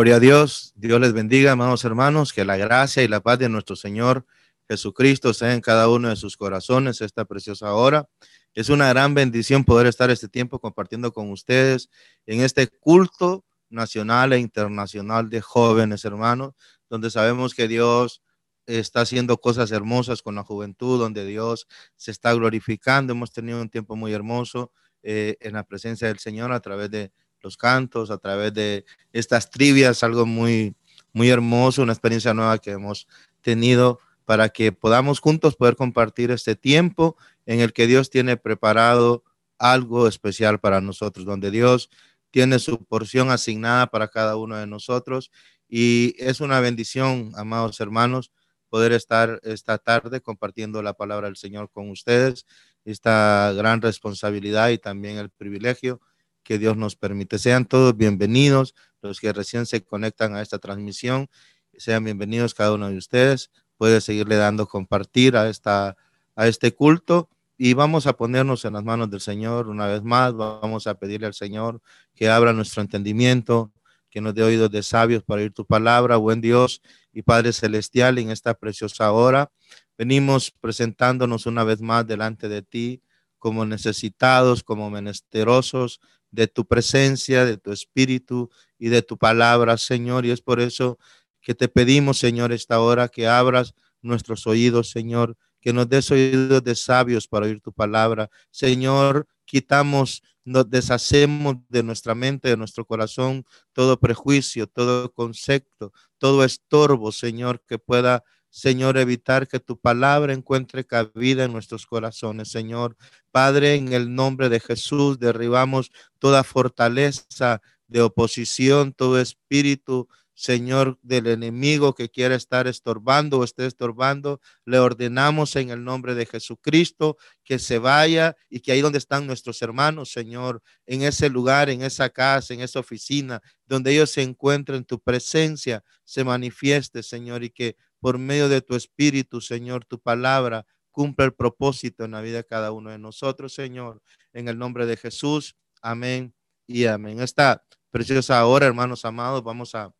Gloria a Dios. Dios les bendiga, amados hermanos. Que la gracia y la paz de nuestro Señor Jesucristo sea en cada uno de sus corazones esta preciosa hora. Es una gran bendición poder estar este tiempo compartiendo con ustedes en este culto nacional e internacional de jóvenes, hermanos, donde sabemos que Dios está haciendo cosas hermosas con la juventud, donde Dios se está glorificando. Hemos tenido un tiempo muy hermoso eh, en la presencia del Señor a través de los cantos, a través de estas trivias, algo muy, muy hermoso, una experiencia nueva que hemos tenido para que podamos juntos poder compartir este tiempo en el que Dios tiene preparado algo especial para nosotros, donde Dios tiene su porción asignada para cada uno de nosotros. Y es una bendición, amados hermanos, poder estar esta tarde compartiendo la palabra del Señor con ustedes, esta gran responsabilidad y también el privilegio que Dios nos permite. Sean todos bienvenidos, los que recién se conectan a esta transmisión, sean bienvenidos cada uno de ustedes. Puede seguirle dando compartir a, esta, a este culto y vamos a ponernos en las manos del Señor una vez más. Vamos a pedirle al Señor que abra nuestro entendimiento, que nos dé oídos de sabios para oír tu palabra, buen Dios y Padre Celestial, en esta preciosa hora. Venimos presentándonos una vez más delante de ti como necesitados, como menesterosos, de tu presencia, de tu espíritu y de tu palabra, Señor. Y es por eso que te pedimos, Señor, esta hora que abras nuestros oídos, Señor, que nos des oídos de sabios para oír tu palabra. Señor, quitamos, nos deshacemos de nuestra mente, de nuestro corazón, todo prejuicio, todo concepto, todo estorbo, Señor, que pueda Señor, evitar que tu palabra encuentre cabida en nuestros corazones, Señor. Padre, en el nombre de Jesús, derribamos toda fortaleza de oposición, todo espíritu, Señor, del enemigo que quiera estar estorbando o esté estorbando, le ordenamos en el nombre de Jesucristo que se vaya y que ahí donde están nuestros hermanos, Señor, en ese lugar, en esa casa, en esa oficina, donde ellos se encuentren, tu presencia se manifieste, Señor, y que por medio de tu espíritu, Señor, tu palabra cumpla el propósito en la vida de cada uno de nosotros, Señor, en el nombre de Jesús. Amén y amén. Esta preciosa hora, hermanos amados, vamos a,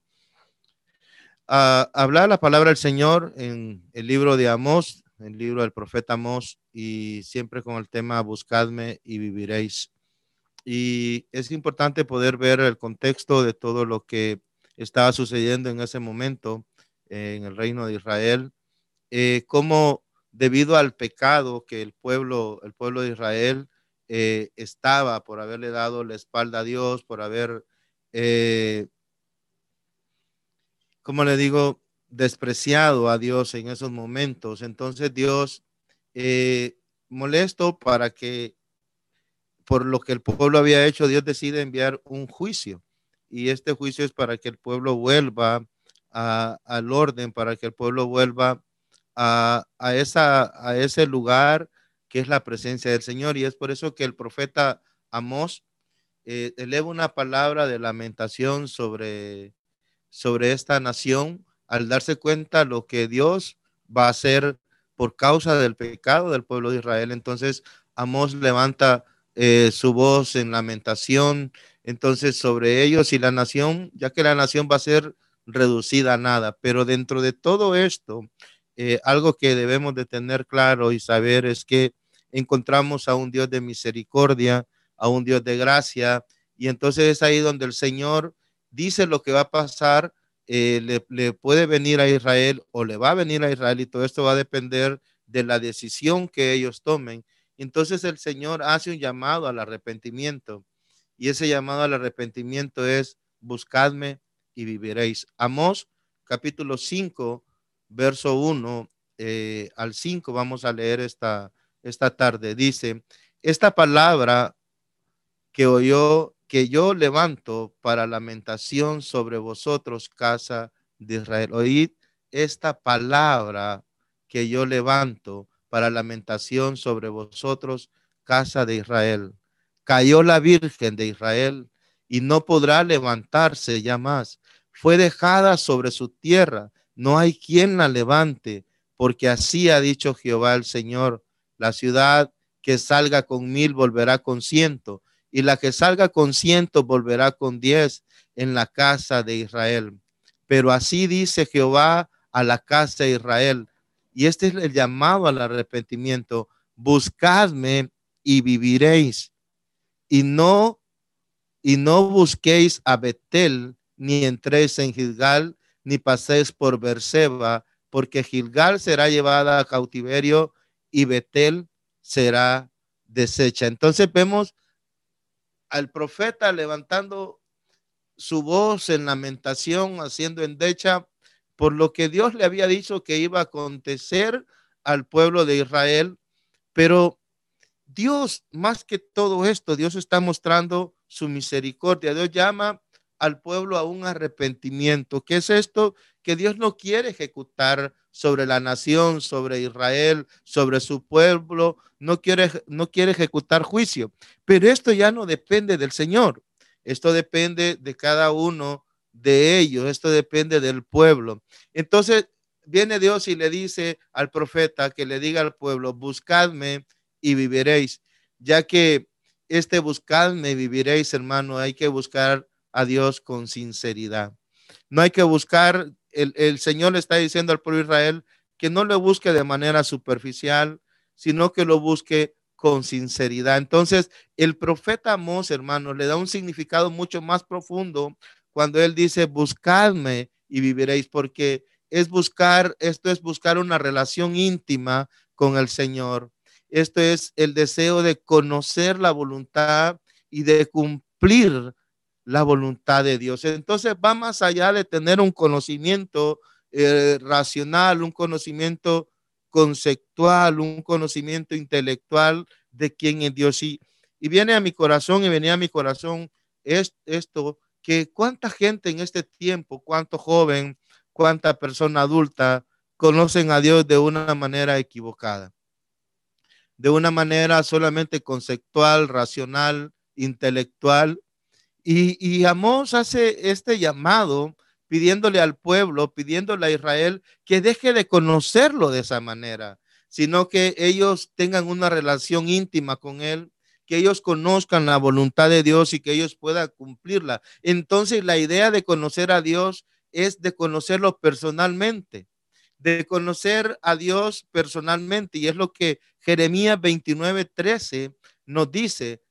hablar la palabra del Señor en el libro de Amós, el libro del profeta Amós, y siempre con el tema buscadme y viviréis. Y es importante poder ver el contexto de todo lo que estaba sucediendo en ese momento en el reino de Israel, eh, como debido al pecado que el pueblo, el pueblo de Israel eh, estaba por haberle dado la espalda a Dios, por haber, eh, como le digo, despreciado a Dios en esos momentos. Entonces Dios, molesto para que, por lo que el pueblo había hecho, Dios decide enviar un juicio. Y este juicio es para que el pueblo vuelva al orden para que el pueblo vuelva a, esa, a ese lugar que es la presencia del Señor. Y es por eso que el profeta Amós eh, eleva una palabra de lamentación sobre, sobre esta nación al darse cuenta lo que Dios va a hacer por causa del pecado del pueblo de Israel. Entonces Amós levanta eh, su voz en lamentación entonces sobre ellos y la nación, ya que la nación va a ser reducida a nada. Pero dentro de todo esto, eh, algo que debemos de tener claro y saber es que encontramos a un Dios de misericordia, a un Dios de gracia, y entonces es ahí donde el Señor dice lo que va a pasar, eh, le, le, puede venir a Israel o le va a venir a Israel y todo esto va a depender de la decisión que ellos tomen. Entonces el Señor hace un llamado al arrepentimiento y ese llamado al arrepentimiento es buscadme y viviréis. Amos capítulo 5, verso 1 eh, al 5, vamos a leer esta, esta tarde. Dice, esta palabra que oyó, que yo levanto para lamentación sobre vosotros, casa de Israel. Oíd esta palabra que yo levanto para lamentación sobre vosotros, casa de Israel. Cayó la Virgen de Israel y no podrá levantarse ya más. Fue dejada sobre su tierra, no hay quien la levante, porque así ha dicho Jehová el Señor, la ciudad que salga con mil volverá con ciento, y la que salga con ciento volverá con diez en la casa de Israel. Pero así dice Jehová a la casa de Israel. Y este es el llamado al arrepentimiento. Buscadme y viviréis. Y no, y no busquéis a Betel, ni entréis en Gilgal, ni paséis por Berseba, porque Gilgal será llevada a cautiverio y Betel será deshecha. Entonces vemos al profeta levantando su voz en lamentación, haciendo endecha por lo que Dios le había dicho que iba a acontecer al pueblo de Israel, pero Dios, más que todo esto, Dios está mostrando su misericordia. Dios llama al pueblo a un arrepentimiento. ¿Qué es esto? Que Dios no quiere ejecutar sobre la nación, sobre Israel, sobre su pueblo, no quiere, no quiere ejecutar juicio. Pero esto ya no depende del Señor. Esto depende de cada uno de ellos. Esto depende del pueblo. Entonces viene Dios y le dice al profeta que le diga al pueblo, buscadme y viviréis, ya que este buscadme viviréis, hermano, hay que buscar a Dios con sinceridad. No hay que buscar, el, el Señor le está diciendo al pueblo Israel que no lo busque de manera superficial, sino que lo busque con sinceridad. Entonces, el profeta Amós, hermano, le da un significado mucho más profundo cuando él dice, buscadme y viviréis, porque es buscar, esto es buscar una relación íntima con el Señor. Esto es el deseo de conocer la voluntad y de cumplir la voluntad de Dios. Entonces va más allá de tener un conocimiento eh, racional, un conocimiento conceptual, un conocimiento intelectual de quién es Dios. Y, y viene a mi corazón y venía a mi corazón es, esto, que cuánta gente en este tiempo, cuánto joven, cuánta persona adulta conocen a Dios de una manera equivocada, de una manera solamente conceptual, racional, intelectual, y, y Amós hace este llamado pidiéndole al pueblo, pidiéndole a Israel que deje de conocerlo de esa manera, sino que ellos tengan una relación íntima con él, que ellos conozcan la voluntad de Dios y que ellos puedan cumplirla. Entonces la idea de conocer a Dios es de conocerlo personalmente, de conocer a Dios personalmente. Y es lo que Jeremías 29, 13 nos dice,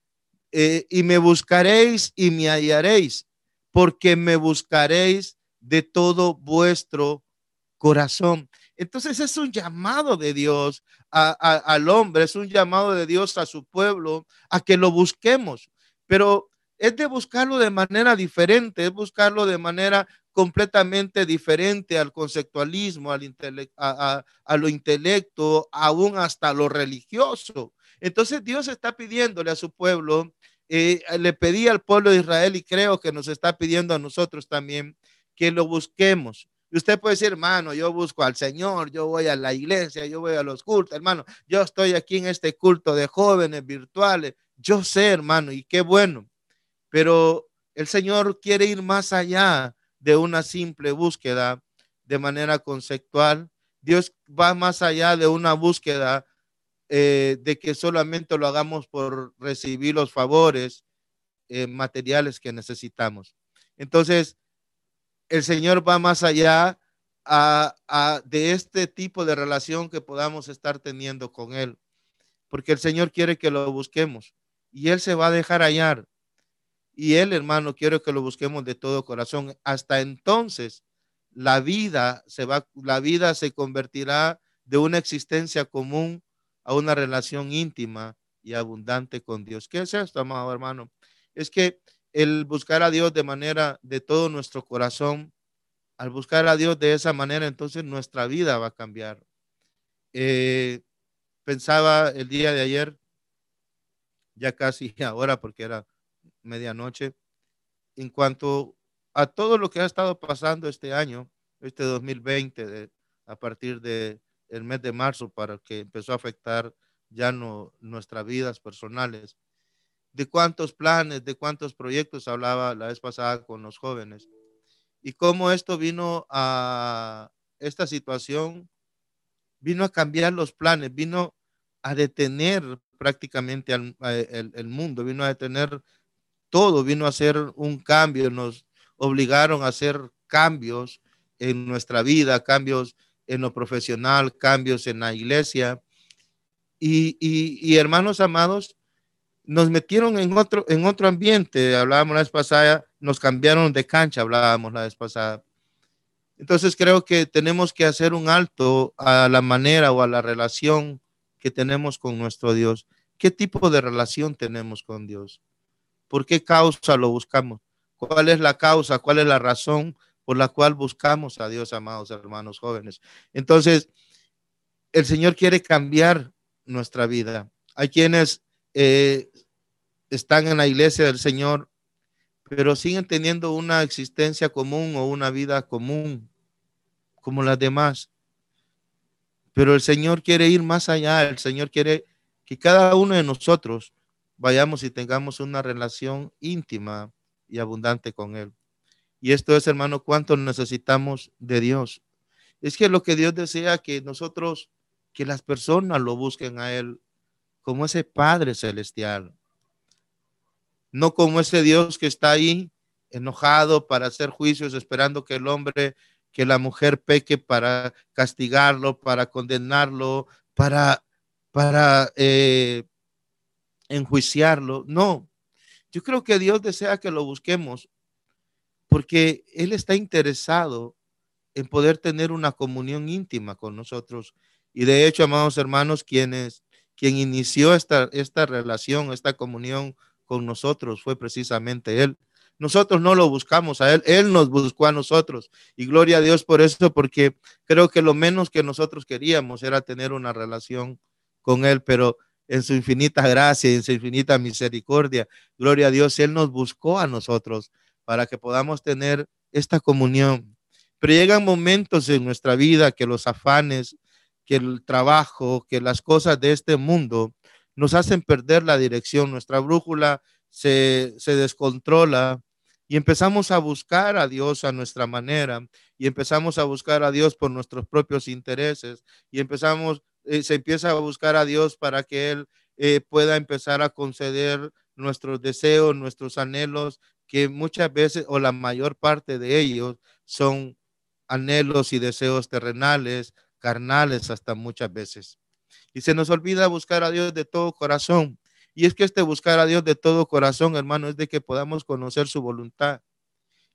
eh, y me buscaréis y me hallaréis, porque me buscaréis de todo vuestro corazón. Entonces es un llamado de Dios al hombre, es un llamado de Dios a su pueblo a que lo busquemos, pero es de buscarlo de manera diferente, es buscarlo de manera completamente diferente al conceptualismo, al a, a, lo intelecto, aún hasta lo religioso. Entonces Dios está pidiéndole a su pueblo eh, le pedí al pueblo de Israel y creo que nos está pidiendo a nosotros también que lo busquemos. Y usted puede decir, hermano, yo busco al Señor, yo voy a la iglesia, yo voy a los cultos, hermano, yo estoy aquí en este culto de jóvenes virtuales. Yo sé, hermano, y qué bueno, pero el Señor quiere ir más allá de una simple búsqueda de manera conceptual. Dios va más allá de una búsqueda eh, de que solamente lo hagamos por recibir los favores eh, materiales que necesitamos. Entonces, el Señor va más allá de este tipo de relación que podamos estar teniendo con Él, porque el Señor quiere que lo busquemos y Él se va a dejar hallar. Y Él, hermano, quiere que lo busquemos de todo corazón. Hasta entonces, la vida se va, la vida se convertirá de una existencia común a una relación íntima y abundante con Dios. ¿Qué es esto, amado hermano? Es que el buscar a Dios de manera de todo nuestro corazón, al buscar a Dios de esa manera, entonces nuestra vida va a cambiar. Eh, pensaba el día de ayer, ya casi ahora porque era medianoche, en cuanto a todo lo que ha estado pasando este año, este 2020, a partir de el mes de marzo para que empezó a afectar ya no nuestras vidas personales. De cuántos planes, de cuántos proyectos hablaba la vez pasada con los jóvenes. Y cómo esto vino a esta situación, vino a cambiar los planes, vino a detener prácticamente el, mundo, vino a detener todo, vino a hacer un cambio, nos obligaron a hacer cambios en nuestra vida, cambios en lo profesional, cambios en la iglesia. Y, y, hermanos amados, nos metieron en otro, en otro ambiente, hablábamos la vez pasada, nos cambiaron de cancha, hablábamos la vez pasada. Entonces creo que tenemos que hacer un alto a la manera o a la relación que tenemos con nuestro Dios. ¿Qué tipo de relación tenemos con Dios? ¿Por qué causa lo buscamos? ¿Cuál es la causa? ¿Cuál es la razón por la cual buscamos a Dios, amados hermanos jóvenes? Entonces, el Señor quiere cambiar nuestra vida. Hay quienes eh, están en la iglesia del Señor, pero siguen teniendo una existencia común o una vida común como las demás. Pero el Señor quiere ir más allá, el Señor quiere que cada uno de nosotros vayamos y tengamos una relación íntima y abundante con Él. Y esto es, hermano, cuánto necesitamos de Dios. Es que lo que Dios desea que nosotros, que las personas lo busquen a Él como ese Padre celestial, no como ese Dios que está ahí enojado para hacer juicios, esperando que el hombre que la mujer peque para castigarlo, para condenarlo, para, para eh, enjuiciarlo. No, yo creo que Dios desea que lo busquemos porque Él está interesado en poder tener una comunión íntima con nosotros. Y de hecho, amados hermanos, quienes, quien inició esta, esta relación, esta comunión con nosotros fue precisamente Él. Nosotros no lo buscamos a Él, Él nos buscó a nosotros. Y gloria a Dios por eso, porque creo que lo menos que nosotros queríamos era tener una relación con Él, pero en su infinita gracia en su infinita misericordia, gloria a Dios, Él nos buscó a nosotros para que podamos tener esta comunión. Pero llegan momentos en nuestra vida que los afanes, que el trabajo, que las cosas de este mundo nos hacen perder la dirección, nuestra brújula se, se descontrola y empezamos a buscar a Dios a nuestra manera y empezamos a buscar a Dios por nuestros propios intereses y empezamos, eh, se empieza a buscar a Dios para que Él eh, pueda empezar a conceder nuestros deseos, nuestros anhelos, que muchas veces o la mayor parte de ellos son anhelos y deseos terrenales, carnales hasta muchas veces. Y se nos olvida buscar a Dios de todo corazón. Y es que este buscar a Dios de todo corazón, hermano, es de que podamos conocer su voluntad.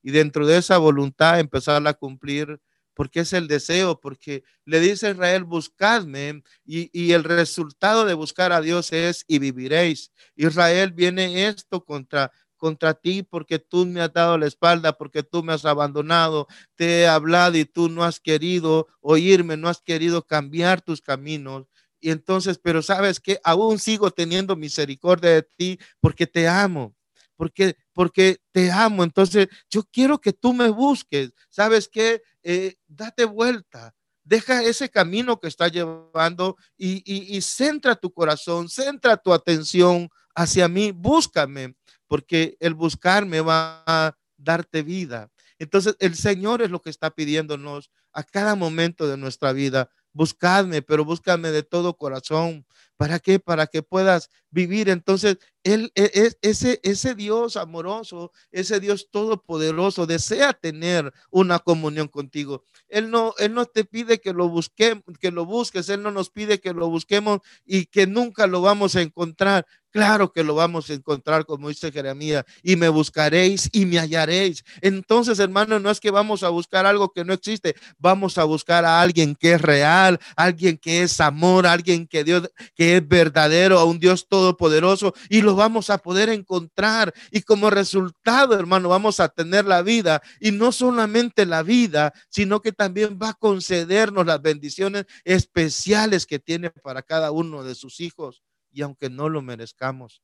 Y dentro de esa voluntad empezarla a cumplir, porque es el deseo, porque le dice Israel, buscadme, y, el resultado de buscar a Dios es, y viviréis. Israel viene esto contra contra ti porque tú me has dado la espalda, porque tú me has abandonado, te he hablado y tú no has querido oírme, no has querido cambiar tus caminos. Y entonces, pero sabes que aún sigo teniendo misericordia de ti porque te amo, porque, porque te amo. Entonces, yo quiero que tú me busques. ¿Sabes qué? Eh, date vuelta. Deja ese camino que está llevando y, y, y centra tu corazón, centra tu atención hacia mí. Búscame, porque el buscarme va a darte vida. Entonces, el Señor es lo que está pidiéndonos a cada momento de nuestra vida buscadme, pero búscame de todo corazón. ¿Para qué? Para que puedas vivir. Entonces, él, es, e, ese, ese Dios amoroso, ese Dios todopoderoso, desea tener una comunión contigo. Él no, él no te pide que lo busquemos, que lo busques. Él no nos pide que lo busquemos y que nunca lo vamos a encontrar. Claro que lo vamos a encontrar, como dice Jeremías, y me buscaréis y me hallaréis. Entonces, hermano, no es que vamos a buscar algo que no existe, vamos a buscar a alguien que es real, alguien que es amor, alguien que Dios que es verdadero, a un Dios todopoderoso y lo vamos a poder encontrar y como resultado, hermano, vamos a tener la vida y no solamente la vida, sino que también va a concedernos las bendiciones especiales que tiene para cada uno de sus hijos y aunque no lo merezcamos.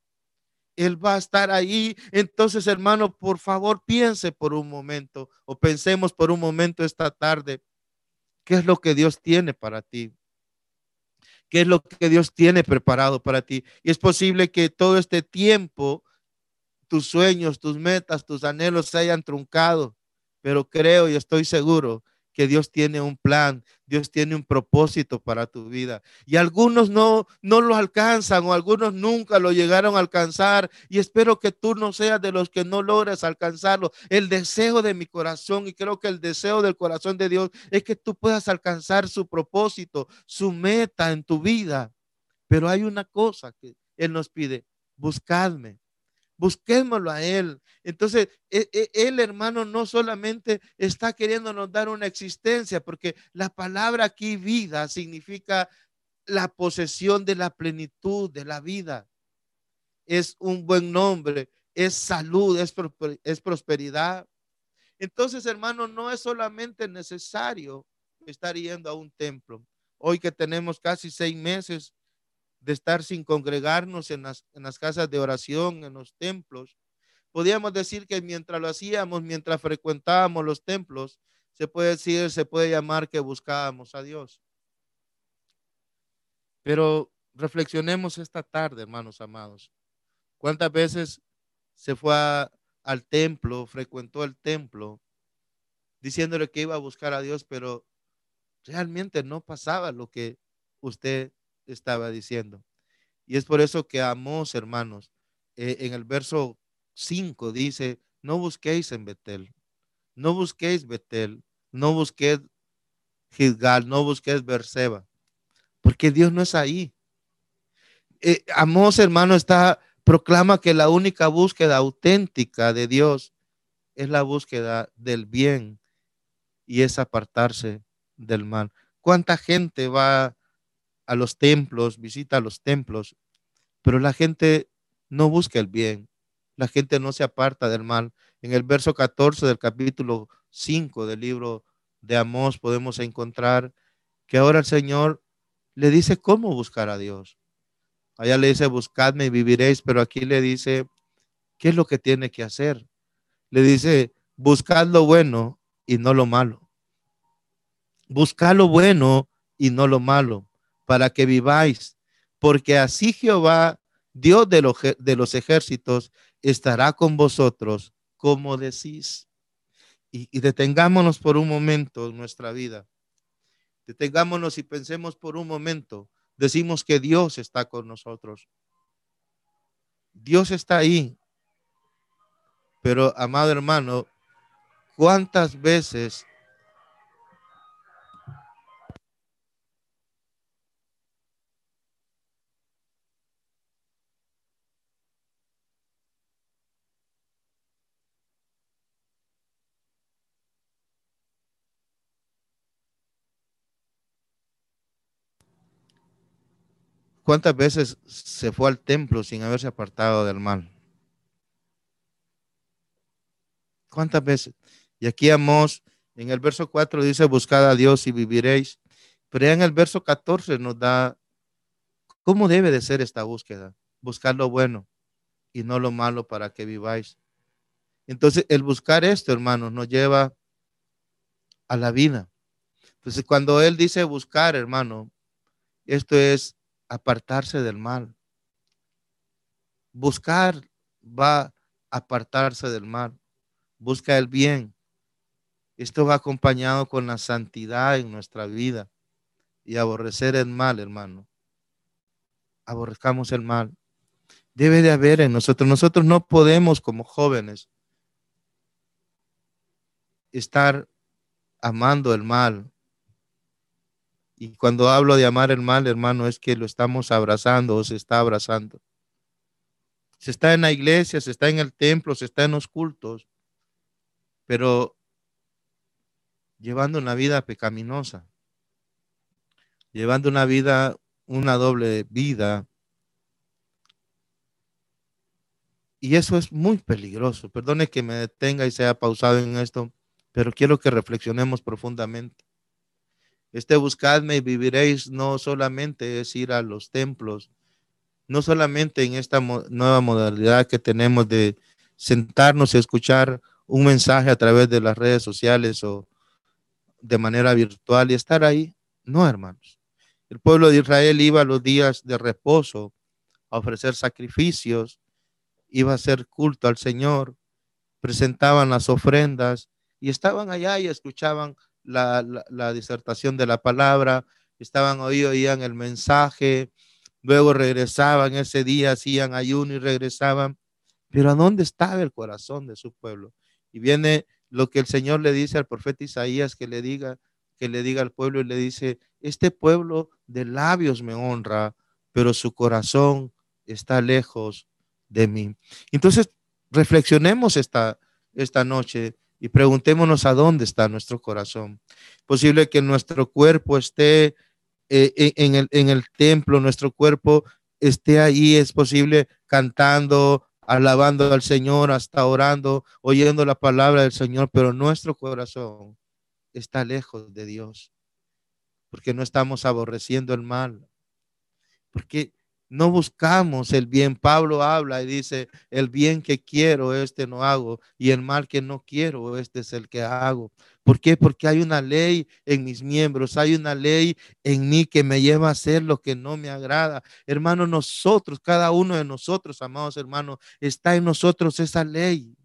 Él va a estar ahí. Entonces, hermano, por favor, piense por un momento o pensemos por un momento esta tarde, ¿qué es lo que Dios tiene para ti? ¿Qué es lo que Dios tiene preparado para ti? Y es posible que todo este tiempo tus sueños, tus metas, tus anhelos se hayan truncado, pero creo y estoy seguro que Dios tiene un plan, Dios tiene un propósito para tu vida. Y algunos no, no lo alcanzan o algunos nunca lo llegaron a alcanzar. Y espero que tú no seas de los que no logres alcanzarlo. El deseo de mi corazón y creo que el deseo del corazón de Dios es que tú puedas alcanzar su propósito, su meta en tu vida. Pero hay una cosa que Él nos pide, buscadme, busquémoslo a Él. Entonces, e, e, Él, hermano, no solamente está queriéndonos dar una existencia, porque la palabra aquí vida significa la posesión de la plenitud de la vida. Es un buen nombre, es salud, es, es prosperidad. Entonces, hermano, no es solamente necesario estar yendo a un templo. Hoy que tenemos casi seis meses de estar sin congregarnos en las, en las casas de oración, en los templos. Podríamos decir que mientras lo hacíamos, mientras frecuentábamos los templos, se puede decir, se puede llamar que buscábamos a Dios. Pero reflexionemos esta tarde, hermanos amados. ¿Cuántas veces se fue al templo, frecuentó el templo, diciéndole que iba a buscar a Dios, pero realmente no pasaba lo que usted estaba diciendo. Y es por eso que Amos, hermanos, eh, en el verso 5 dice, no busquéis en Betel, no busquéis Betel, no busquéis Gilgal, no busquéis Berseba, porque Dios no es ahí. Eh, Amos, hermano, está, proclama que la única búsqueda auténtica de Dios es la búsqueda del bien y es apartarse del mal. ¿Cuánta gente va a los templos, visita los templos, pero la gente no busca el bien, la gente no se aparta del mal. En el verso 14 del capítulo 5 del libro de Amós podemos encontrar que ahora el Señor le dice cómo buscar a Dios. Allá le dice, buscadme y viviréis, pero aquí le dice, ¿qué es lo que tiene que hacer? Le dice, buscad lo bueno y no lo malo. Buscad lo bueno y no lo malo para que viváis, porque así Jehová, Dios de los, ejércitos, estará con vosotros, como decís. Y detengámonos por un momento en nuestra vida. Detengámonos y pensemos por un momento. Decimos que Dios está con nosotros. Dios está ahí. Pero, amado hermano, ¿cuántas veces ¿Cuántas veces se fue al templo sin haberse apartado del mal? ¿Cuántas veces? Y aquí Amos, en el verso 4 dice, buscad a Dios y viviréis. Pero ya en el verso 14 nos da cómo debe de ser esta búsqueda. Buscar lo bueno y no lo malo para que viváis. Entonces, el buscar esto, hermanos, nos lleva a la vida. Entonces, cuando él dice buscar, hermano, esto es apartarse del mal. Buscar va a apartarse del mal. Busca el bien. Esto va acompañado con la santidad en nuestra vida y aborrecer el mal, hermano. Aborrezcamos el mal. Debe de haber en nosotros. Nosotros no podemos como jóvenes estar amando el mal y cuando hablo de amar el mal, hermano, es que lo estamos abrazando o se está abrazando. Se está en la iglesia, se está en el templo, se está en los cultos, pero llevando una vida pecaminosa, llevando una vida, una doble vida. Y eso es muy peligroso. Perdone que me detenga y sea pausado en esto, pero quiero que reflexionemos profundamente. Este buscadme y viviréis no solamente es ir a los templos, no solamente en esta nueva modalidad que tenemos de sentarnos y escuchar un mensaje a través de las redes sociales o de manera virtual y estar ahí. No, hermanos. El pueblo de Israel iba los días de reposo a ofrecer sacrificios, iba a hacer culto al Señor, presentaban las ofrendas y estaban allá y escuchaban la, disertación de la palabra, estaban hoy, oían el mensaje, luego regresaban ese día, hacían ayuno y regresaban. Pero ¿a dónde estaba el corazón de su pueblo? Y viene lo que el Señor le dice al profeta Isaías que le diga, que le diga al pueblo y le dice, este pueblo de labios me honra, pero su corazón está lejos de mí. Entonces, reflexionemos esta, esta noche y preguntémonos a dónde está nuestro corazón. Posible que nuestro cuerpo esté eh, e, en, el, en el templo, nuestro cuerpo esté ahí, es posible cantando, alabando al Señor, hasta orando, oyendo la palabra del Señor, pero nuestro corazón está lejos de Dios, porque no estamos aborreciendo el mal, porque no buscamos el bien. Pablo habla y dice, el bien que quiero, este no hago, y el mal que no quiero, este es el que hago. ¿Por qué? Porque hay una ley en mis miembros, hay una ley en mí que me lleva a hacer lo que no me agrada. Hermanos, nosotros, cada uno de nosotros, amados hermanos, está en nosotros esa ley.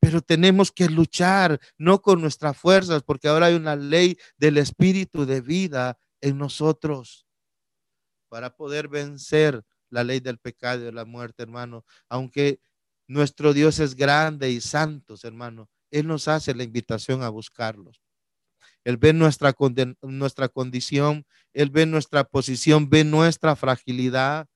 Pero tenemos que luchar, no con nuestras fuerzas, porque ahora hay una ley del espíritu de vida en nosotros para poder vencer la ley del pecado y de la muerte, hermano. Aunque nuestro Dios es grande y santo, hermano, Él nos hace la invitación a buscarlos. Él ve nuestra, nuestra condición, Él ve nuestra posición, ve nuestra fragilidad,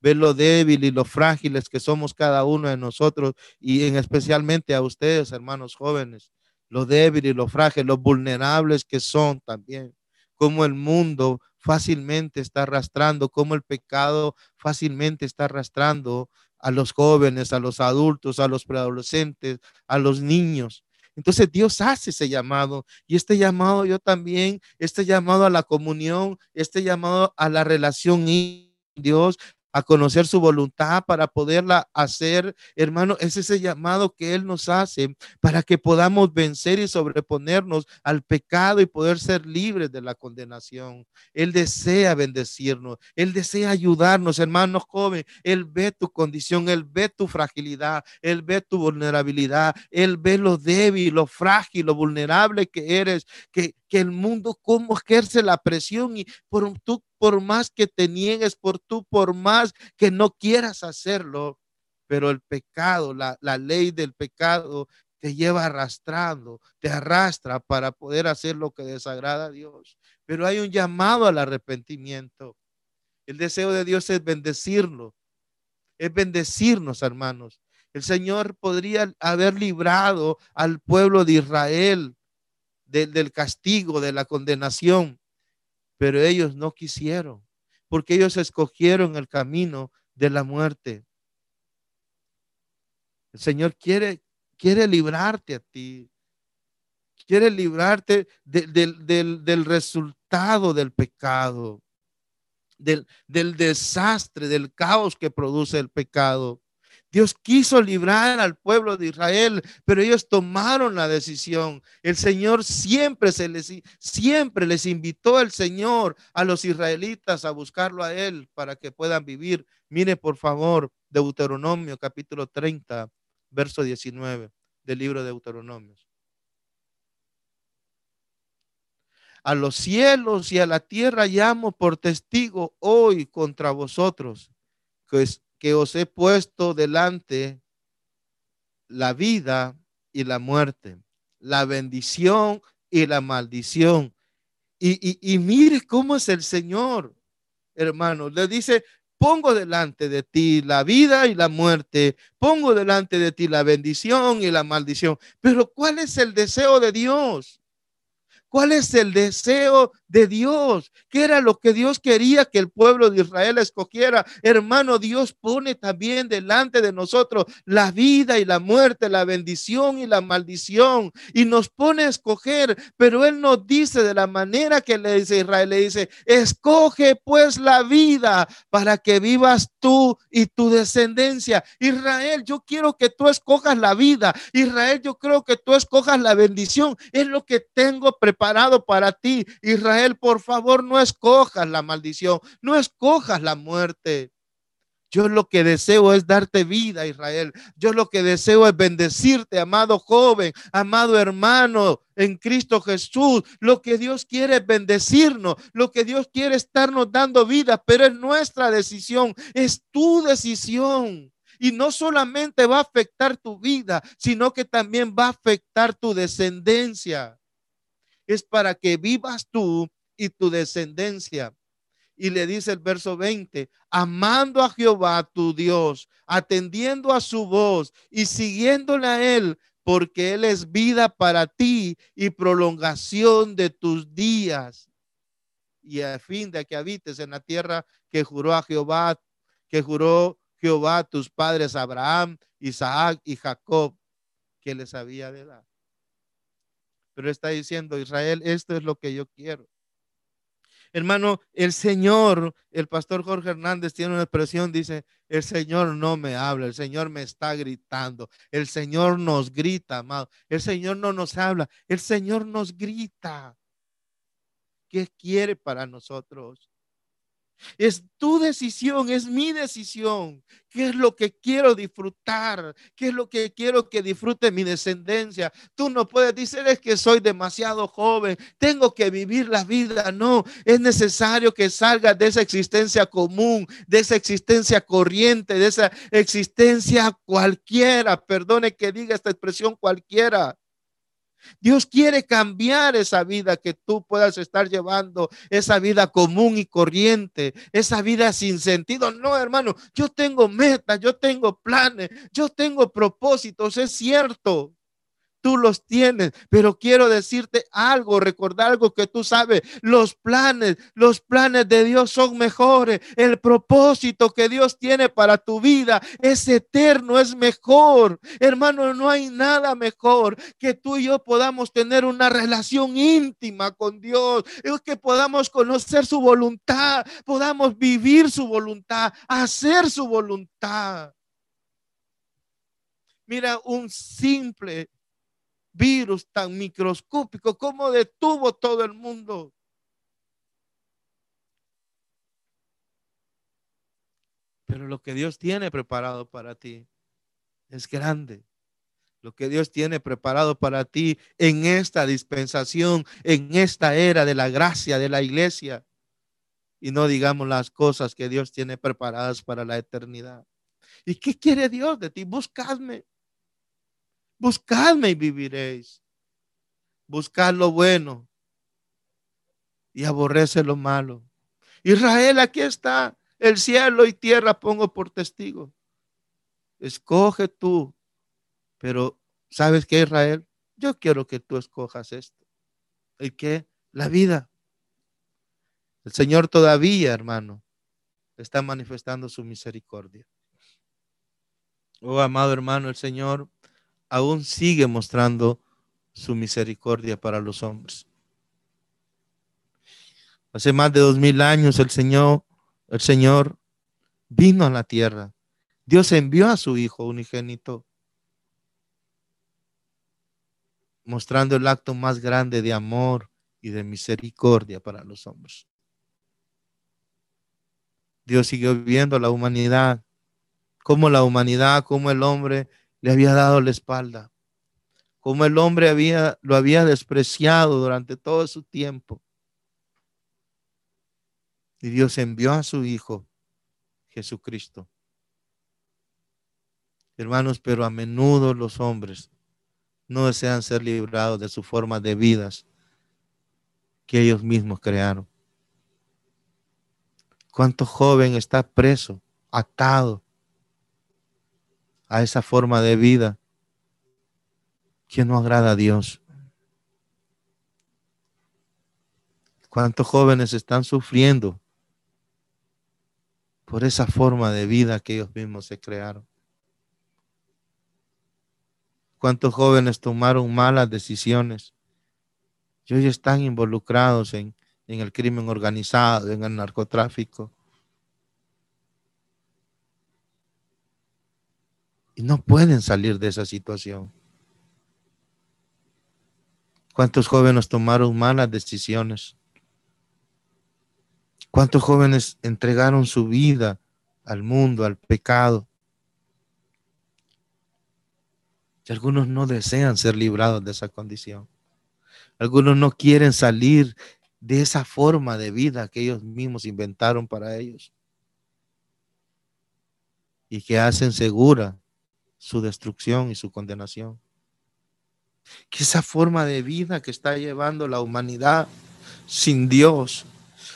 ve lo débil y lo frágiles que somos cada uno de nosotros y en especialmente a ustedes, hermanos jóvenes, lo débil y lo frágil, lo vulnerables que son también, como el mundo fácilmente está arrastrando, como el pecado fácilmente está arrastrando a los jóvenes, a los adultos, a los preadolescentes, a los niños. Entonces Dios hace ese llamado y este llamado yo también, este llamado a la comunión, este llamado a la relación y Dios, a conocer su voluntad para poderla hacer, hermano, es ese llamado que Él nos hace para que podamos vencer y sobreponernos al pecado y poder ser libres de la condenación. Él desea bendecirnos, Él desea ayudarnos, hermanos jóvenes. Él ve tu condición, Él ve tu fragilidad, Él ve tu vulnerabilidad, Él ve lo débil, lo frágil, lo vulnerable que eres, que, que el mundo cómo ejerce la presión y por tú por más que te niegues, por tú, por más que no quieras hacerlo, pero el pecado, la, ley del pecado te lleva arrastrando, te arrastra para poder hacer lo que desagrada a Dios. Pero hay un llamado al arrepentimiento. El deseo de Dios es bendecirlo, es bendecirnos, hermanos. El Señor podría haber librado al pueblo de Israel del castigo, de la condenación, pero ellos no quisieron, porque ellos escogieron el camino de la muerte. El Señor quiere, quiere librarte a ti, quiere librarte del resultado del pecado, del, del desastre, del caos que produce el pecado. Dios quiso librar al pueblo de Israel, pero ellos tomaron la decisión. El Señor siempre se les siempre les invitó el Señor a los israelitas a buscarlo a él para que puedan vivir. Mire por favor Deuteronomio capítulo 30, verso 19 del libro de Deuteronomio. A los cielos y a la tierra llamo por testigo hoy contra vosotros, que que os he puesto delante la vida y la muerte, la bendición y la maldición. Y, mire cómo es el Señor, hermano. Le dice, pongo delante de ti la vida y la muerte, pongo delante de ti la bendición y la maldición. Pero ¿cuál es el deseo de Dios? ¿Cuál es el deseo de Dios, que era lo que Dios quería que el pueblo de Israel escogiera. Hermano, Dios pone también delante de nosotros la vida y la muerte, la bendición y la maldición, y nos pone a escoger, pero Él nos dice de la manera que le dice Israel, le dice, escoge pues la vida para que vivas tú y tu descendencia. Israel, yo quiero que tú escojas la vida. Israel, yo creo que tú escojas la bendición. Es lo que tengo preparado para ti. Israel, por favor, no escojas la maldición, no escojas la muerte. Yo lo que deseo es darte vida, Israel. Yo lo que deseo es bendecirte, amado joven, amado hermano en Cristo Jesús. Lo que Dios quiere es bendecirnos. Lo que Dios quiere es estarnos dando vida, pero es nuestra decisión, es tu decisión. Y no solamente va a afectar tu vida, sino que también va a afectar tu descendencia. Es para que vivas tú y tu descendencia. Y le dice el verso 20, amando a Jehová tu Dios, atendiendo a su voz y siguiéndole a él, porque él es vida para ti y prolongación de tus días. Y a fin de que habites en la tierra que juró a Jehová, que juró Jehová a tus padres Abraham, Isaac y Jacob, que les había de dar. Pero está diciendo Israel, esto es lo que yo quiero. Hermano, el Señor, el pastor Jorge Hernández tiene una expresión, dice, el Señor no me habla, el Señor me está gritando, el Señor nos grita, amado, el Señor no nos habla, el Señor nos grita. ¿Qué quiere para nosotros? Es tu decisión, es mi decisión. ¿Qué es lo que quiero disfrutar? ¿Qué es lo que quiero que disfrute mi descendencia? Tú no puedes decir es que soy demasiado joven, tengo que vivir la vida. No, es necesario que salgas de esa existencia común, de esa existencia corriente, de esa existencia cualquiera. Perdone que diga esta expresión cualquiera. Dios quiere cambiar esa vida que tú puedas estar llevando, esa vida común y corriente, esa vida sin sentido. No, hermano, yo tengo metas, yo tengo planes, yo tengo propósitos, es cierto tú los tienes, pero quiero decirte algo, recordar algo que tú sabes, los planes, los planes de Dios son mejores, el propósito que Dios tiene para tu vida es eterno, es mejor. Hermano, no hay nada mejor que tú y yo podamos tener una relación íntima con Dios, es que podamos conocer su voluntad, podamos vivir su voluntad, hacer su voluntad. Mira, un simple virus tan microscópico, como detuvo todo el mundo. Pero lo que Dios tiene preparado para ti es grande. Lo que Dios tiene preparado para ti en esta dispensación, en esta era de la gracia de la iglesia. Y no digamos las cosas que Dios tiene preparadas para la eternidad. ¿Y qué quiere Dios de ti? Buscadme. Buscadme y viviréis. Buscad lo bueno y aborrece lo malo. Israel, aquí está. El cielo y tierra pongo por testigo. Escoge tú. Pero, ¿sabes qué, Israel? Yo quiero que tú escojas esto. ¿El qué? La vida. El Señor todavía, hermano, está manifestando su misericordia. Oh, amado hermano, el Señor aún sigue mostrando su misericordia para los hombres. Hace más de dos mil años el Señor, el Señor vino a la tierra. Dios envió a su Hijo unigénito, mostrando el acto más grande de amor y de misericordia para los hombres. Dios siguió viendo a la humanidad, como la humanidad, como el hombre le había dado la espalda, como el hombre había, lo había despreciado durante todo su tiempo. Y Dios envió a su Hijo, Jesucristo. Hermanos, pero a menudo los hombres no desean ser librados de su forma de vidas que ellos mismos crearon. ¿Cuánto joven está preso, atado a esa forma de vida que no agrada a Dios. ¿Cuántos jóvenes están sufriendo por esa forma de vida que ellos mismos se crearon? ¿Cuántos jóvenes tomaron malas decisiones y hoy están involucrados en, en el crimen organizado, en el narcotráfico? Y no pueden salir de esa situación. ¿Cuántos jóvenes tomaron malas decisiones? ¿Cuántos jóvenes entregaron su vida al mundo, al pecado. Algunos no desean ser librados de esa condición. Algunos no quieren salir de esa forma de vida que ellos mismos inventaron para ellos y que hacen segura su destrucción y su condenación. Que esa forma de vida que está llevando la humanidad sin Dios,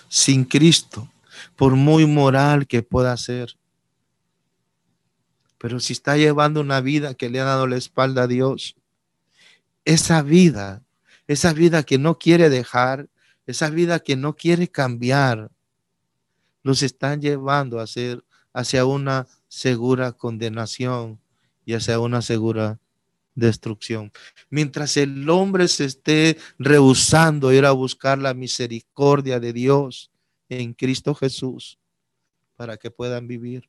sin Cristo, por muy moral que pueda ser, pero si está llevando una vida que le ha dado la espalda a Dios, esa vida, esa vida que no quiere dejar, esa vida que no quiere cambiar, los están llevando a ser hacia una segura condenación y hacia una segura destrucción. Mientras el hombre se esté rehusando ir a buscar la misericordia de Dios en Cristo Jesús para que puedan vivir.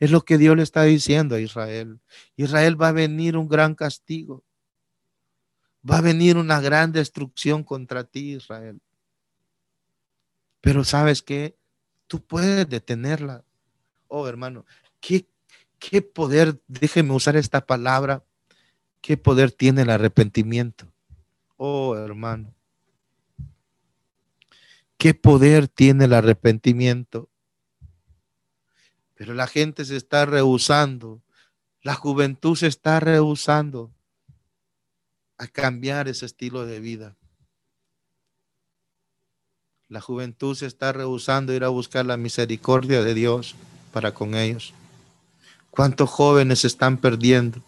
Es lo que Dios le está diciendo a Israel. Israel va a venir un gran castigo. Va a venir una gran destrucción contra ti, Israel. Pero sabes que tú puedes detenerla. Oh, hermano, qué, qué poder, déjeme usar esta palabra, qué poder tiene el arrepentimiento. Oh, hermano, qué poder tiene el arrepentimiento. Pero la gente se está rehusando, la juventud se está rehusando a cambiar ese estilo de vida. La juventud se está rehusando a ir a buscar la misericordia de Dios para con ellos. ¿Cuántos jóvenes están perdiendo?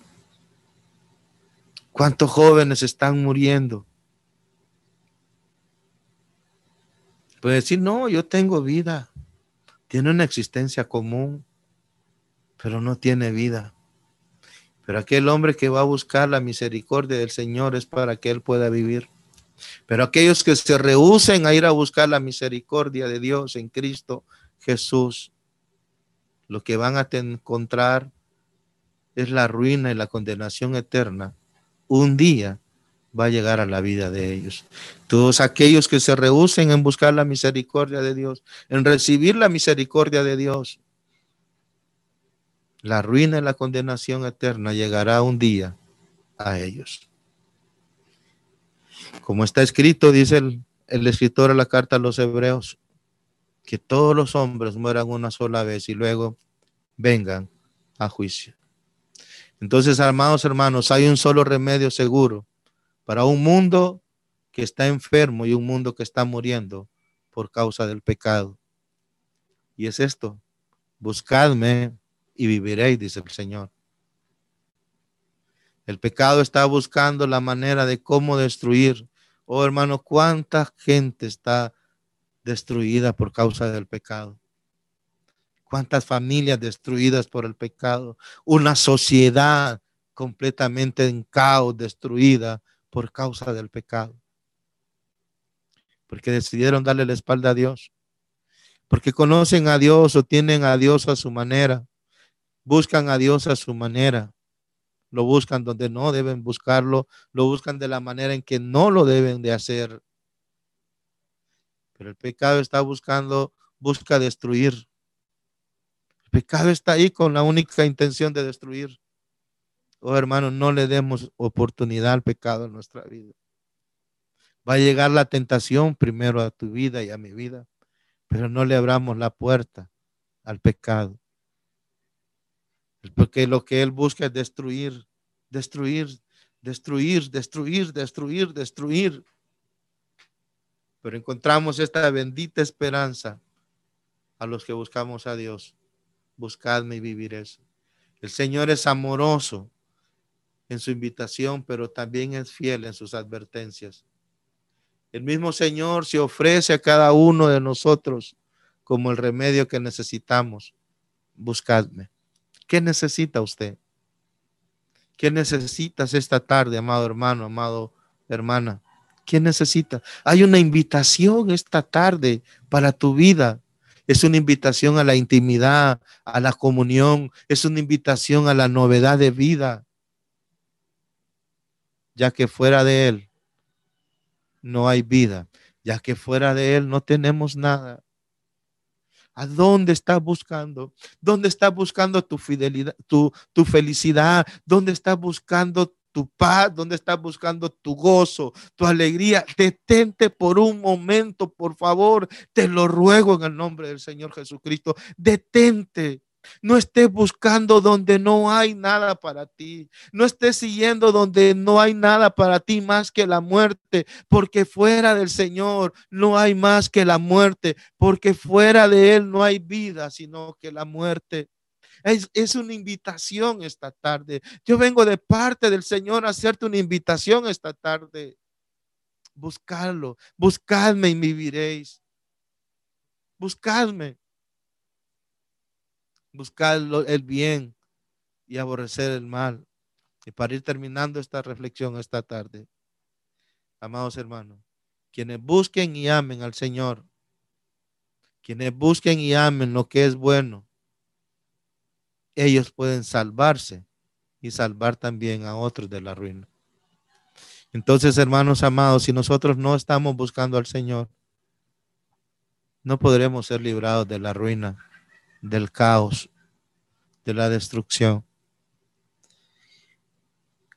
¿Cuántos jóvenes están muriendo? Puede decir, no, yo tengo vida. Tiene una existencia común, pero no tiene vida. Pero aquel hombre que va a buscar la misericordia del Señor es para que él pueda vivir. Pero aquellos que se rehúsen a ir a buscar la misericordia de Dios en Cristo Jesús, lo que van a encontrar es la ruina y la condenación eterna. Un día va a llegar a la vida de ellos. Todos aquellos que se rehúsen en buscar la misericordia de Dios, en recibir la misericordia de Dios, la ruina y la condenación eterna llegará un día a ellos. Como está escrito, dice el, escritor de la carta a los hebreos, que todos los hombres mueran una sola vez y luego vengan a juicio. Entonces, amados hermanos, hay un solo remedio seguro para un mundo que está enfermo y un mundo que está muriendo por causa del pecado. Y es esto, buscadme y viviréis, dice el Señor. El pecado está buscando la manera de cómo destruir. Oh hermano, cuánta gente está destruida por causa del pecado. Cuántas familias destruidas por el pecado. Una sociedad completamente en caos, destruida por causa del pecado. Porque decidieron darle la espalda a Dios. Porque conocen a Dios o tienen a Dios a su manera. Buscan a Dios a su manera. Lo buscan donde no deben buscarlo. Lo buscan de la manera en que no lo deben de hacer. Pero el pecado está buscando, busca destruir. El pecado está ahí con la única intención de destruir. Oh hermano, no le demos oportunidad al pecado en nuestra vida. Va a llegar la tentación primero a tu vida y a mi vida, pero no le abramos la puerta al pecado. Porque lo que él busca es destruir, destruir, destruir, destruir, destruir, destruir. Pero encontramos esta bendita esperanza a los que buscamos a Dios. Buscadme y vivir. El Señor es amoroso en su invitación, pero también es fiel en sus advertencias. El mismo Señor se ofrece a cada uno de nosotros como el remedio que necesitamos. Buscadme. ¿Qué necesita usted? ¿Qué necesitas esta tarde, amado hermano, amado hermana? ¿Qué necesita? Hay una invitación esta tarde para tu vida. Es una invitación a la intimidad, a la comunión, es una invitación a la novedad de vida ya que fuera de Él no hay vida, ya que fuera de Él no tenemos nada. ¿A dónde estás buscando? ¿Dónde estás buscando tu fidelidad, tu, tu felicidad? ¿Dónde estás buscando tu paz? ¿Dónde estás buscando tu gozo, tu alegría? Detente por un momento, por favor. Te lo ruego en el nombre del Señor Jesucristo. Detente. No estés buscando donde no hay nada para ti. No estés siguiendo donde no hay nada para ti más que la muerte, porque fuera del Señor no hay más que la muerte, porque fuera de Él no hay vida, sino que la muerte. Es, una invitación esta tarde. Yo vengo de parte del Señor a hacerte una invitación esta tarde. Buscarlo, buscadme y viviréis. Buscadme buscar el bien y aborrecer el mal. Y para ir terminando esta reflexión esta tarde, amados hermanos, quienes busquen y amen al Señor, quienes busquen y amen lo que es bueno, ellos pueden salvarse y salvar también a otros de la ruina. Entonces, hermanos amados, si nosotros no estamos buscando al Señor, no podremos ser librados de la ruina del caos, de la destrucción.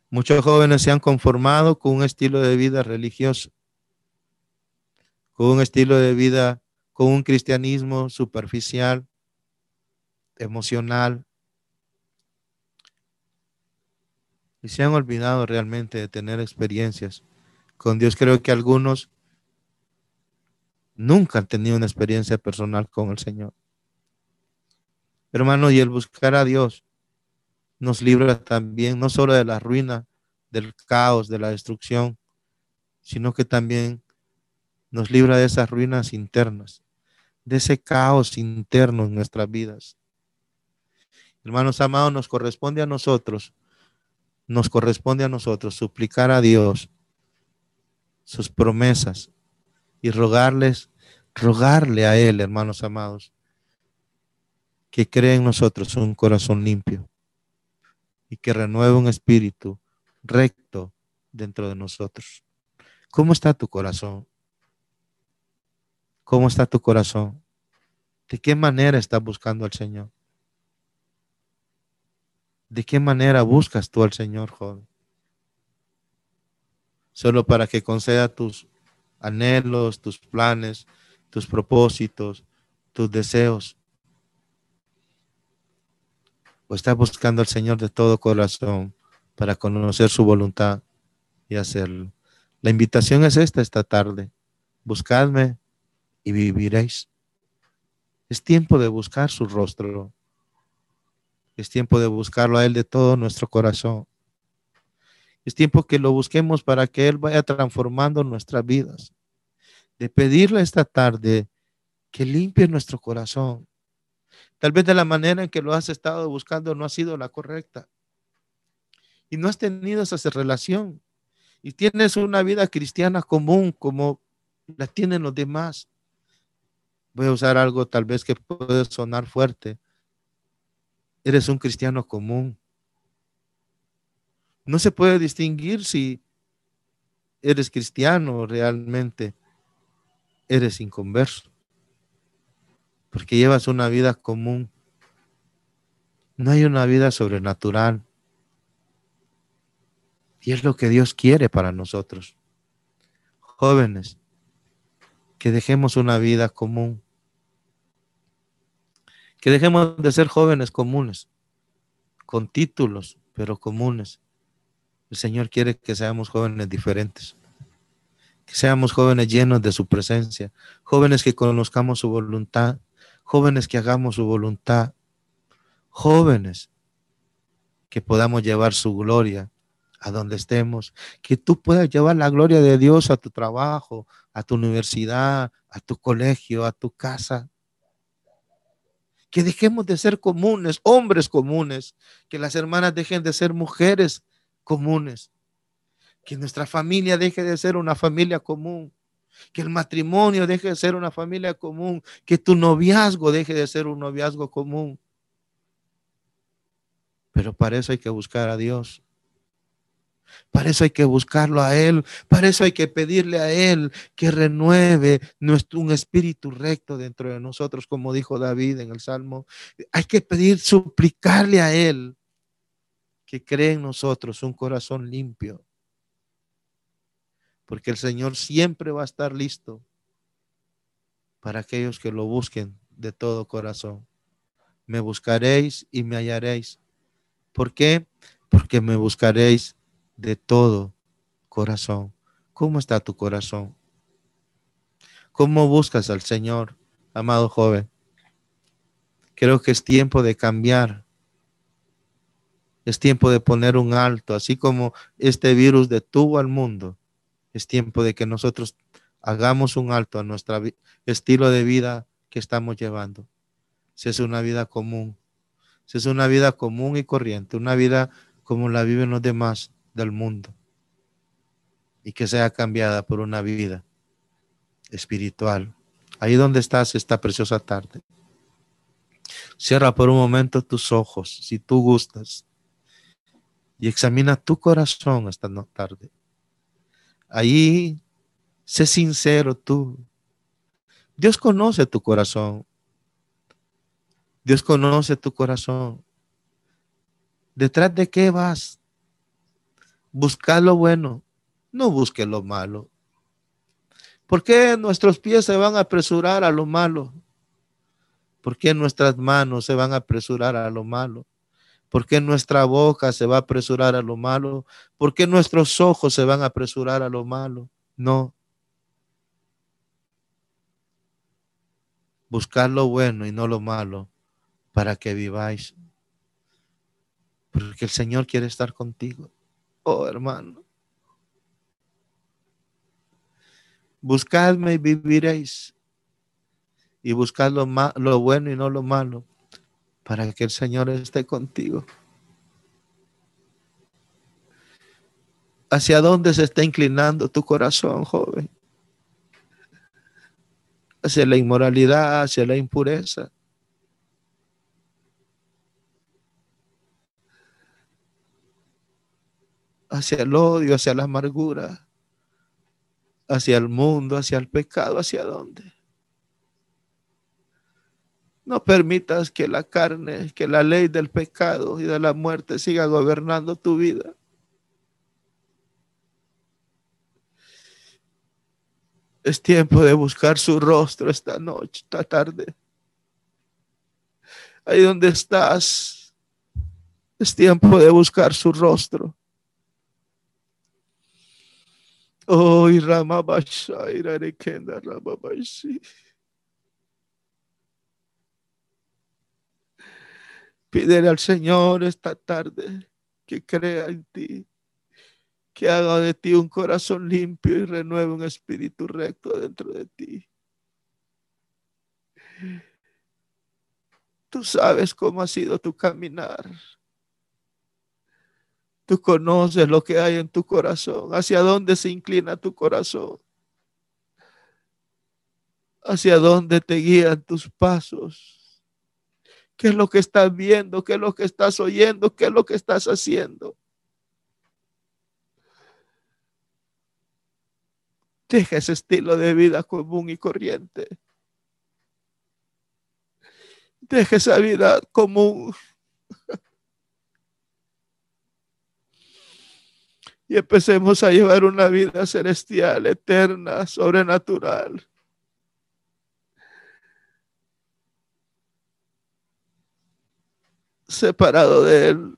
Muchos jóvenes se han conformado con un estilo de vida religioso, con un estilo de vida, con un cristianismo superficial, emocional, y se han olvidado realmente de tener experiencias con Dios. Creo que algunos nunca han tenido una experiencia personal con el Señor. Hermano, y el buscar a Dios nos libra también no solo de la ruina, del caos, de la destrucción, sino que también nos libra de esas ruinas internas, de ese caos interno en nuestras vidas. Hermanos amados, nos corresponde a nosotros, nos corresponde a nosotros suplicar a Dios sus promesas y rogarles, rogarle a Él, hermanos amados, que cree en nosotros un corazón limpio y que renueve un espíritu recto dentro de nosotros. ¿Cómo está tu corazón? ¿Cómo está tu corazón? ¿De qué manera estás buscando al Señor? ¿De qué manera buscas tú al Señor, joven? Solo para que conceda tus anhelos, tus planes, tus propósitos, tus deseos o está buscando al Señor de todo corazón para conocer su voluntad y hacerlo. La invitación es esta esta tarde. Buscadme y viviréis. Es tiempo de buscar su rostro. Es tiempo de buscarlo a Él de todo nuestro corazón. Es tiempo que lo busquemos para que Él vaya transformando nuestras vidas. De pedirle esta tarde que limpie nuestro corazón, Tal vez de la manera en que lo has estado buscando no ha sido la correcta. Y no has tenido esa relación. Y tienes una vida cristiana común como la tienen los demás. Voy a usar algo tal vez que puede sonar fuerte. Eres un cristiano común. No se puede distinguir si eres cristiano o realmente eres inconverso porque llevas una vida común. No hay una vida sobrenatural. Y es lo que Dios quiere para nosotros. Jóvenes, que dejemos una vida común. Que dejemos de ser jóvenes comunes, con títulos, pero comunes. El Señor quiere que seamos jóvenes diferentes. Que seamos jóvenes llenos de su presencia. Jóvenes que conozcamos su voluntad jóvenes que hagamos su voluntad, jóvenes que podamos llevar su gloria a donde estemos, que tú puedas llevar la gloria de Dios a tu trabajo, a tu universidad, a tu colegio, a tu casa. Que dejemos de ser comunes, hombres comunes, que las hermanas dejen de ser mujeres comunes, que nuestra familia deje de ser una familia común, que el matrimonio deje de ser una familia común, que tu noviazgo deje de ser un noviazgo común. Pero para eso hay que buscar a Dios. Para eso hay que buscarlo a Él. Para eso hay que pedirle a Él que renueve nuestro, un espíritu recto dentro de nosotros, como dijo David en el Salmo. Hay que pedir, suplicarle a Él que cree en nosotros un corazón limpio. Porque el Señor siempre va a estar listo para aquellos que lo busquen de todo corazón. Me buscaréis y me hallaréis. ¿Por qué? Porque me buscaréis de todo corazón. ¿Cómo está tu corazón? ¿Cómo buscas al Señor, amado joven? Creo que es tiempo de cambiar. Es tiempo de poner un alto, así como este virus detuvo al mundo. Es tiempo de que nosotros hagamos un alto a nuestro estilo de vida que estamos llevando. Si es una vida común, si es una vida común y corriente, una vida como la viven los demás, del mundo y que sea cambiada por una vida espiritual. Ahí donde estás esta preciosa tarde. Cierra por un momento tus ojos, si tú gustas, y examina tu corazón esta tarde. Ahí, sé sincero tú. Dios conoce tu corazón. Dios conoce tu corazón. ¿Detrás de qué vas? Buscar lo bueno, no busque lo malo. ¿Por qué nuestros pies se van a apresurar a lo malo? ¿Por qué nuestras manos se van a apresurar a lo malo? ¿Por qué nuestra boca se va a apresurar a lo malo? ¿Por qué nuestros ojos se van a apresurar a lo malo? No. Buscar lo bueno y no lo malo para que viváis. Porque el Señor quiere estar contigo. Oh, hermano. Buscadme y viviréis. Y buscad lo, lo bueno y no lo malo, para que el Señor esté contigo. ¿Hacia dónde se está inclinando tu corazón, joven? Hacia la inmoralidad, hacia la impureza hacia el odio, hacia la amargura, hacia el mundo, hacia el pecado, ¿hacia dónde? No permitas que la carne, que la ley del pecado y de la muerte siga gobernando tu vida. Es tiempo de buscar su rostro esta noche, esta tarde. Ahí donde estás, es tiempo de buscar su rostro. Oh, Pídele al Señor esta tarde que crea en ti, que haga de ti un corazón limpio y renueve un espíritu recto dentro de ti. Tú sabes cómo ha sido tu caminar. Tú conoces lo que hay en tu corazón, hacia dónde se inclina tu corazón, hacia dónde te guían tus pasos. ¿Qué es lo que estás viendo? ¿Qué es lo que estás oyendo? ¿Qué es lo que estás haciendo? Deja ese estilo de vida común y corriente. Deja esa vida común y empecemos a llevar una vida celestial, eterna, sobrenatural. Separado de Él,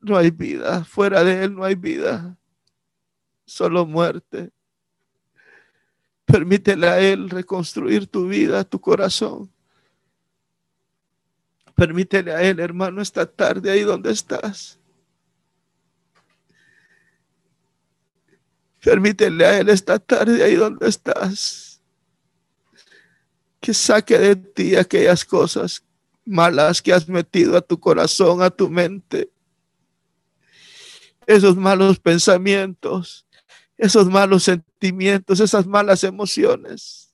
no hay vida. Fuera de Él no hay vida. Solo muerte. Permítele a Él reconstruir tu vida, tu corazón. Permítele a Él, hermano, esta tarde ahí donde estás. Permítele a Él esta tarde ahí donde estás. Que saque de ti aquellas cosas malas que has metido a tu corazón, a tu mente. Esos malos pensamientos, esos malos sentimientos, esas malas emociones.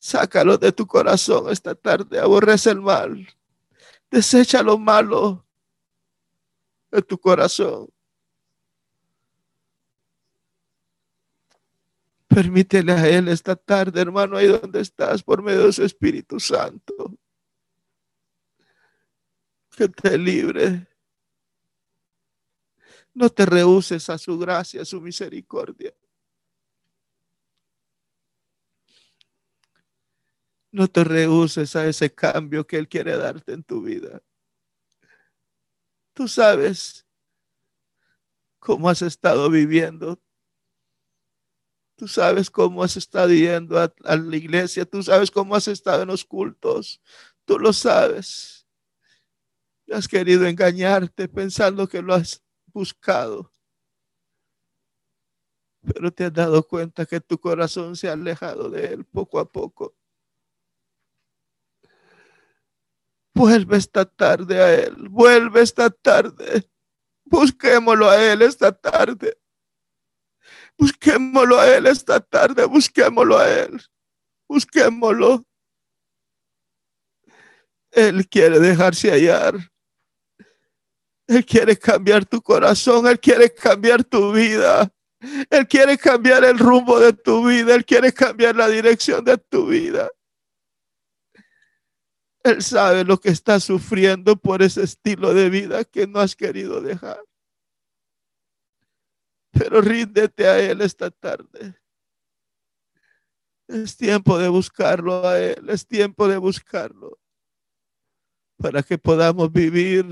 Sácalo de tu corazón esta tarde. Aborrece el mal. Desecha lo malo de tu corazón. Permítele a Él esta tarde, hermano, ahí donde estás, por medio de su Espíritu Santo, que te libre. No te rehuses a su gracia, a su misericordia. No te rehuses a ese cambio que Él quiere darte en tu vida. Tú sabes cómo has estado viviendo. Tú sabes cómo has estado yendo a, la iglesia. Tú sabes cómo has estado en los cultos. Tú lo sabes. Has querido engañarte pensando que lo has buscado. Pero te has dado cuenta que tu corazón se ha alejado de Él poco a poco. Vuelve esta tarde a Él, vuelve esta tarde. Busquémoslo a Él esta tarde. Busquémoslo a Él esta tarde, busquémoslo a Él. Busquémoslo. Él quiere dejarse hallar. Él quiere cambiar tu corazón, Él quiere cambiar tu vida. Él quiere cambiar el rumbo de tu vida, Él quiere cambiar la dirección de tu vida. Él sabe lo que estás sufriendo por ese estilo de vida que no has querido dejar. Pero ríndete a Él esta tarde. Es tiempo de buscarlo a Él, es tiempo de buscarlo para que podamos vivir,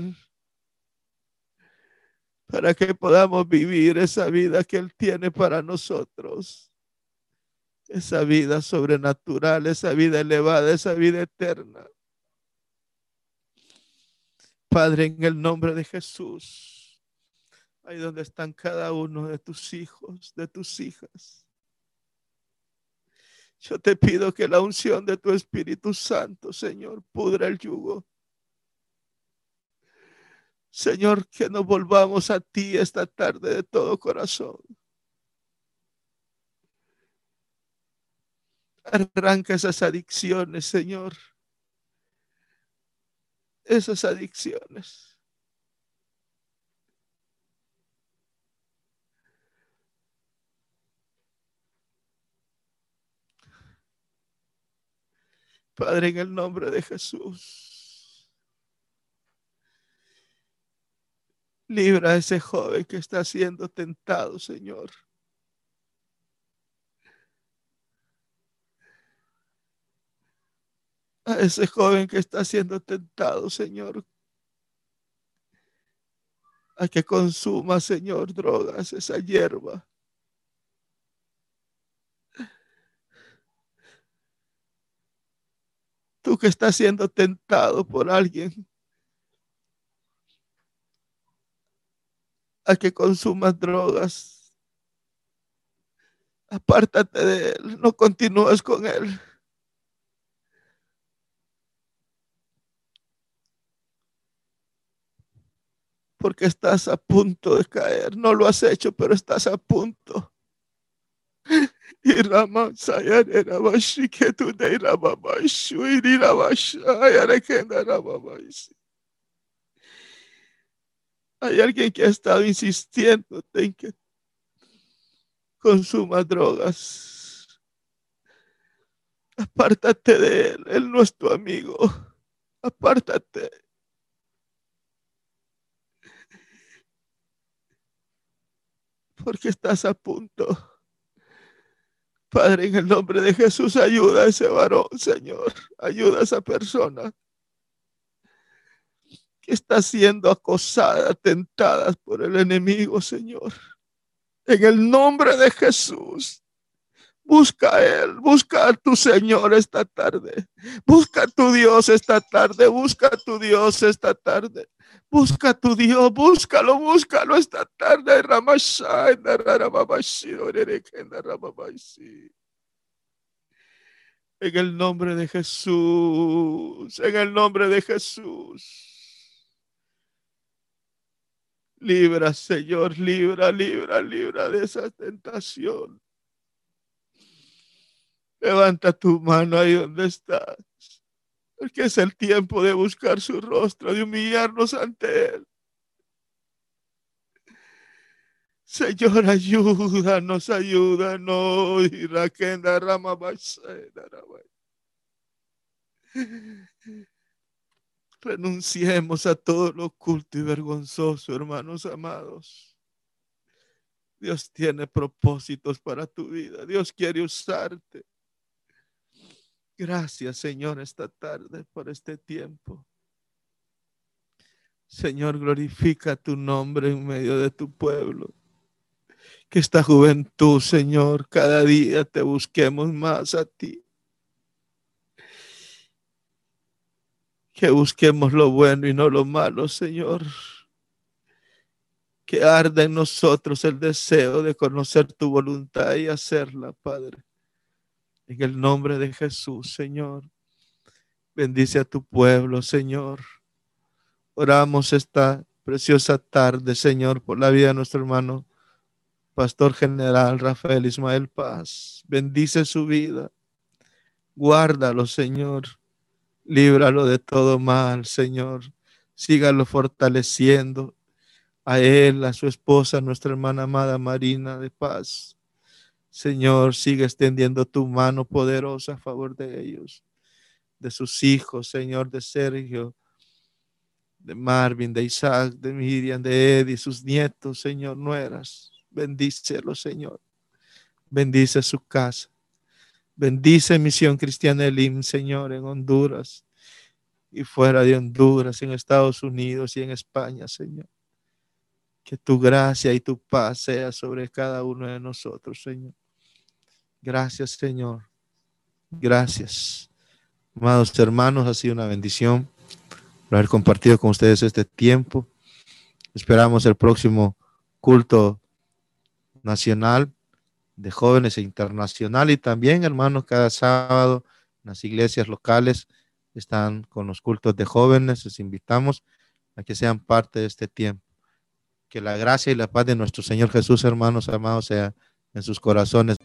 para que podamos vivir esa vida que Él tiene para nosotros, esa vida sobrenatural, esa vida elevada, esa vida eterna. Padre, en el nombre de Jesús, ahí donde están cada uno de tus hijos, de tus hijas. Yo te pido que la unción de tu Espíritu Santo, Señor, pudra el yugo. Señor, que nos volvamos a ti esta tarde de todo corazón. Arranca esas adicciones, Señor esas adicciones. Padre, en el nombre de Jesús, libra a ese joven que está siendo tentado, Señor. a ese joven que está siendo tentado, Señor, a que consuma, Señor, drogas, esa hierba. Tú que estás siendo tentado por alguien a que consumas drogas, apártate de él, no continúes con él. porque estás a punto de caer. No lo has hecho, pero estás a punto. Y Rama Sayana Bashi que tú de Rama Bashu Shayana que Rama Bashi. Hay alguien que ha estado insistiendo en que consuma drogas. Apártate de él, él no es tu amigo. Apártate. porque estás a punto. Padre, en el nombre de Jesús, ayuda a ese varón, Señor. Ayuda a esa persona que está siendo acosada, tentada por el enemigo, Señor. En el nombre de Jesús. Busca a Él, busca a tu Señor esta tarde. Busca a tu Dios esta tarde, busca a tu Dios esta tarde. Busca a tu Dios, búscalo, búscalo esta tarde. En el nombre de Jesús, en el nombre de Jesús. Libra, Señor, libra, libra, libra de esa tentación. Levanta tu mano ahí donde estás. Porque es el tiempo de buscar su rostro, de humillarnos ante Él. Señor, ayúdanos, ayúdanos. Rama Renunciemos a todo lo oculto y vergonzoso, hermanos amados. Dios tiene propósitos para tu vida. Dios quiere usarte. Gracias, Señor, esta tarde por este tiempo. Señor, glorifica tu nombre en medio de tu pueblo. Que esta juventud, Señor, cada día te busquemos más a ti. Que busquemos lo bueno y no lo malo, Señor. Que arda en nosotros el deseo de conocer tu voluntad y hacerla, Padre. En el nombre de Jesús, Señor. Bendice a tu pueblo, Señor. Oramos esta preciosa tarde, Señor, por la vida de nuestro hermano, Pastor General Rafael Ismael Paz. Bendice su vida. Guárdalo, Señor Líbralo de todo mal, Señor. Sígalo fortaleciendo a él, a su esposa, nuestra hermana amada Marina de paz. Señor, sigue extendiendo tu mano poderosa a favor de ellos, de sus hijos, Señor, de Sergio, de Marvin, de Isaac, de Miriam, de Eddie, sus nietos, Señor, nueras. Bendícelo, Señor. Bendice su casa. Bendice Misión Cristiana Elim, Señor, en Honduras y fuera de Honduras, en Estados Unidos y en España, Señor. Que tu gracia y tu paz sea sobre cada uno de nosotros, Señor. Gracias, Señor. Gracias. Amados hermanos, ha sido una bendición haber compartido con ustedes este tiempo. Esperamos el próximo culto nacional de jóvenes e internacional y también, hermanos, cada sábado en las iglesias locales están con los cultos de jóvenes. Les invitamos a que sean parte de este tiempo. Que la gracia y la paz de nuestro Señor Jesús, hermanos amados, sea en sus corazones.